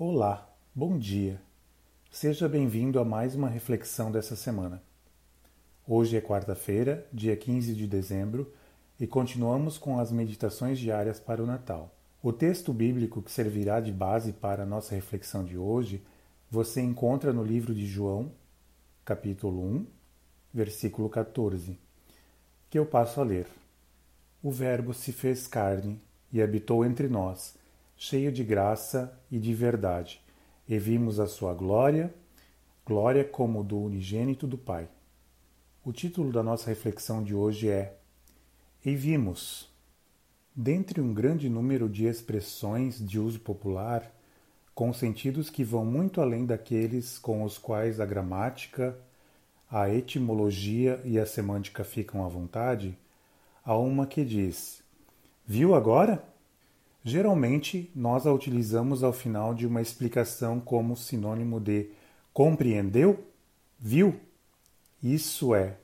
Olá, bom dia. Seja bem-vindo a mais uma reflexão dessa semana. Hoje é quarta-feira, dia 15 de dezembro, e continuamos com as meditações diárias para o Natal. O texto bíblico que servirá de base para a nossa reflexão de hoje você encontra no livro de João, capítulo 1, versículo 14, que eu passo a ler. O Verbo se fez carne e habitou entre nós, cheio de graça e de verdade, e vimos a sua glória, glória como do unigênito do Pai. O título da nossa reflexão de hoje é E vimos. Dentre um grande número de expressões de uso popular, com sentidos que vão muito além daqueles com os quais a gramática, a etimologia e a semântica ficam à vontade, há uma que diz: Viu agora? Geralmente, nós a utilizamos ao final de uma explicação como sinônimo de compreendeu? Viu? Isso é,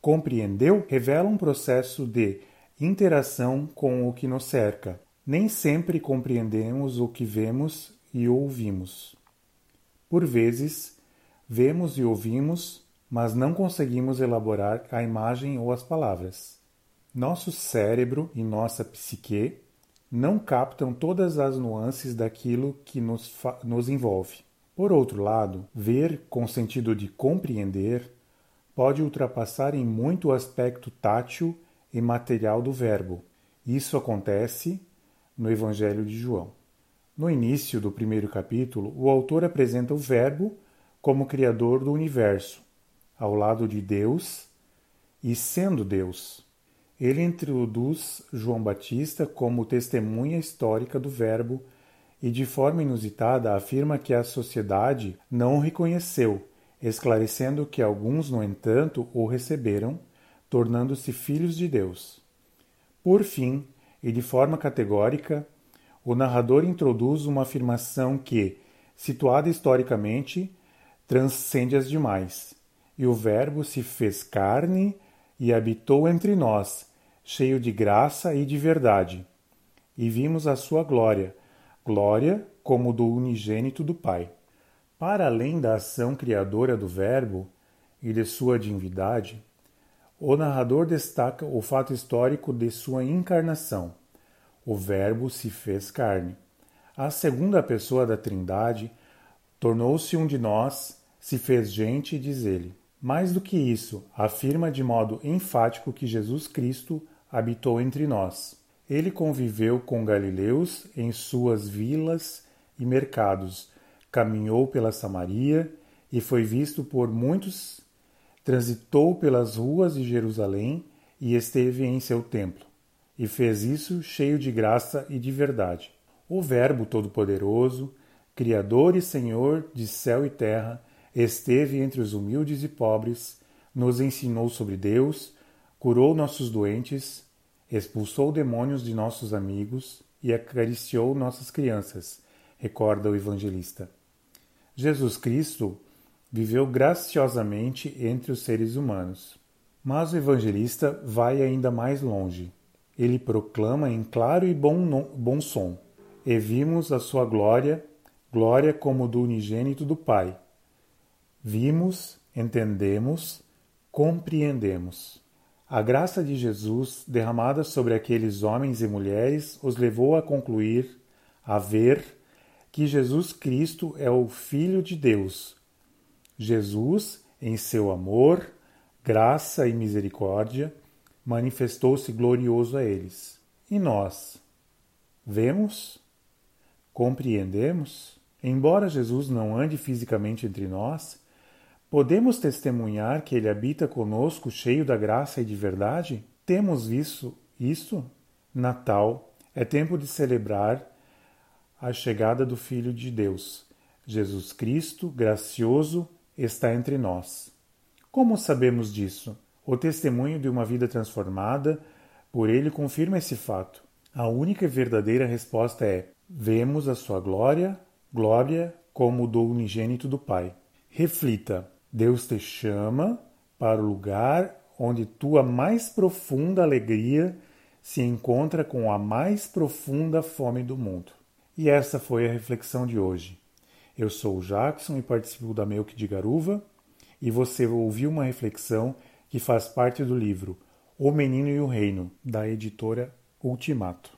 compreendeu revela um processo de interação com o que nos cerca. Nem sempre compreendemos o que vemos e ouvimos. Por vezes, vemos e ouvimos, mas não conseguimos elaborar a imagem ou as palavras. Nosso cérebro e nossa psique não captam todas as nuances daquilo que nos, nos envolve. Por outro lado, ver com sentido de compreender pode ultrapassar em muito o aspecto tátil e material do verbo. Isso acontece no Evangelho de João. No início do primeiro capítulo, o autor apresenta o Verbo como Criador do universo, ao lado de Deus e sendo Deus. Ele introduz João Batista como testemunha histórica do Verbo e, de forma inusitada, afirma que a sociedade não o reconheceu, esclarecendo que alguns, no entanto, o receberam, tornando-se filhos de Deus. Por fim, e de forma categórica, o narrador introduz uma afirmação que, situada historicamente, transcende as demais. E o Verbo se fez carne e habitou entre nós, cheio de graça e de verdade. E vimos a sua glória, glória como do unigênito do Pai. Para além da ação criadora do Verbo e de sua divindade, o narrador destaca o fato histórico de sua encarnação o Verbo se fez carne. A segunda pessoa da Trindade tornou-se um de nós, se fez gente, diz ele. Mais do que isso, afirma de modo enfático que Jesus Cristo habitou entre nós. Ele conviveu com galileus em suas vilas e mercados, caminhou pela Samaria e foi visto por muitos, transitou pelas ruas de Jerusalém e esteve em seu templo e fez isso cheio de graça e de verdade. O Verbo Todo-Poderoso, Criador e Senhor de céu e terra, esteve entre os humildes e pobres, nos ensinou sobre Deus, curou nossos doentes, expulsou demônios de nossos amigos e acariciou nossas crianças, recorda o evangelista. Jesus Cristo viveu graciosamente entre os seres humanos. Mas o evangelista vai ainda mais longe ele proclama em claro e bom, bom som: E vimos a sua glória, glória como do unigênito do Pai. Vimos, entendemos, compreendemos. A graça de Jesus, derramada sobre aqueles homens e mulheres, os levou a concluir, a ver, que Jesus Cristo é o Filho de Deus. Jesus, em seu amor, graça e misericórdia, manifestou-se glorioso a eles. E nós? Vemos? Compreendemos? Embora Jesus não ande fisicamente entre nós, podemos testemunhar que ele habita conosco cheio da graça e de verdade? Temos visto isso? Natal é tempo de celebrar a chegada do Filho de Deus. Jesus Cristo, gracioso, está entre nós. Como sabemos disso? O testemunho de uma vida transformada por ele confirma esse fato. A única e verdadeira resposta é: vemos a sua glória, glória como do unigênito do Pai. Reflita: Deus te chama para o lugar onde tua mais profunda alegria se encontra com a mais profunda fome do mundo. E essa foi a reflexão de hoje. Eu sou o Jackson e participo da Melk de Garuva, e você ouviu uma reflexão que faz parte do livro O Menino e o Reino, da editora Ultimato.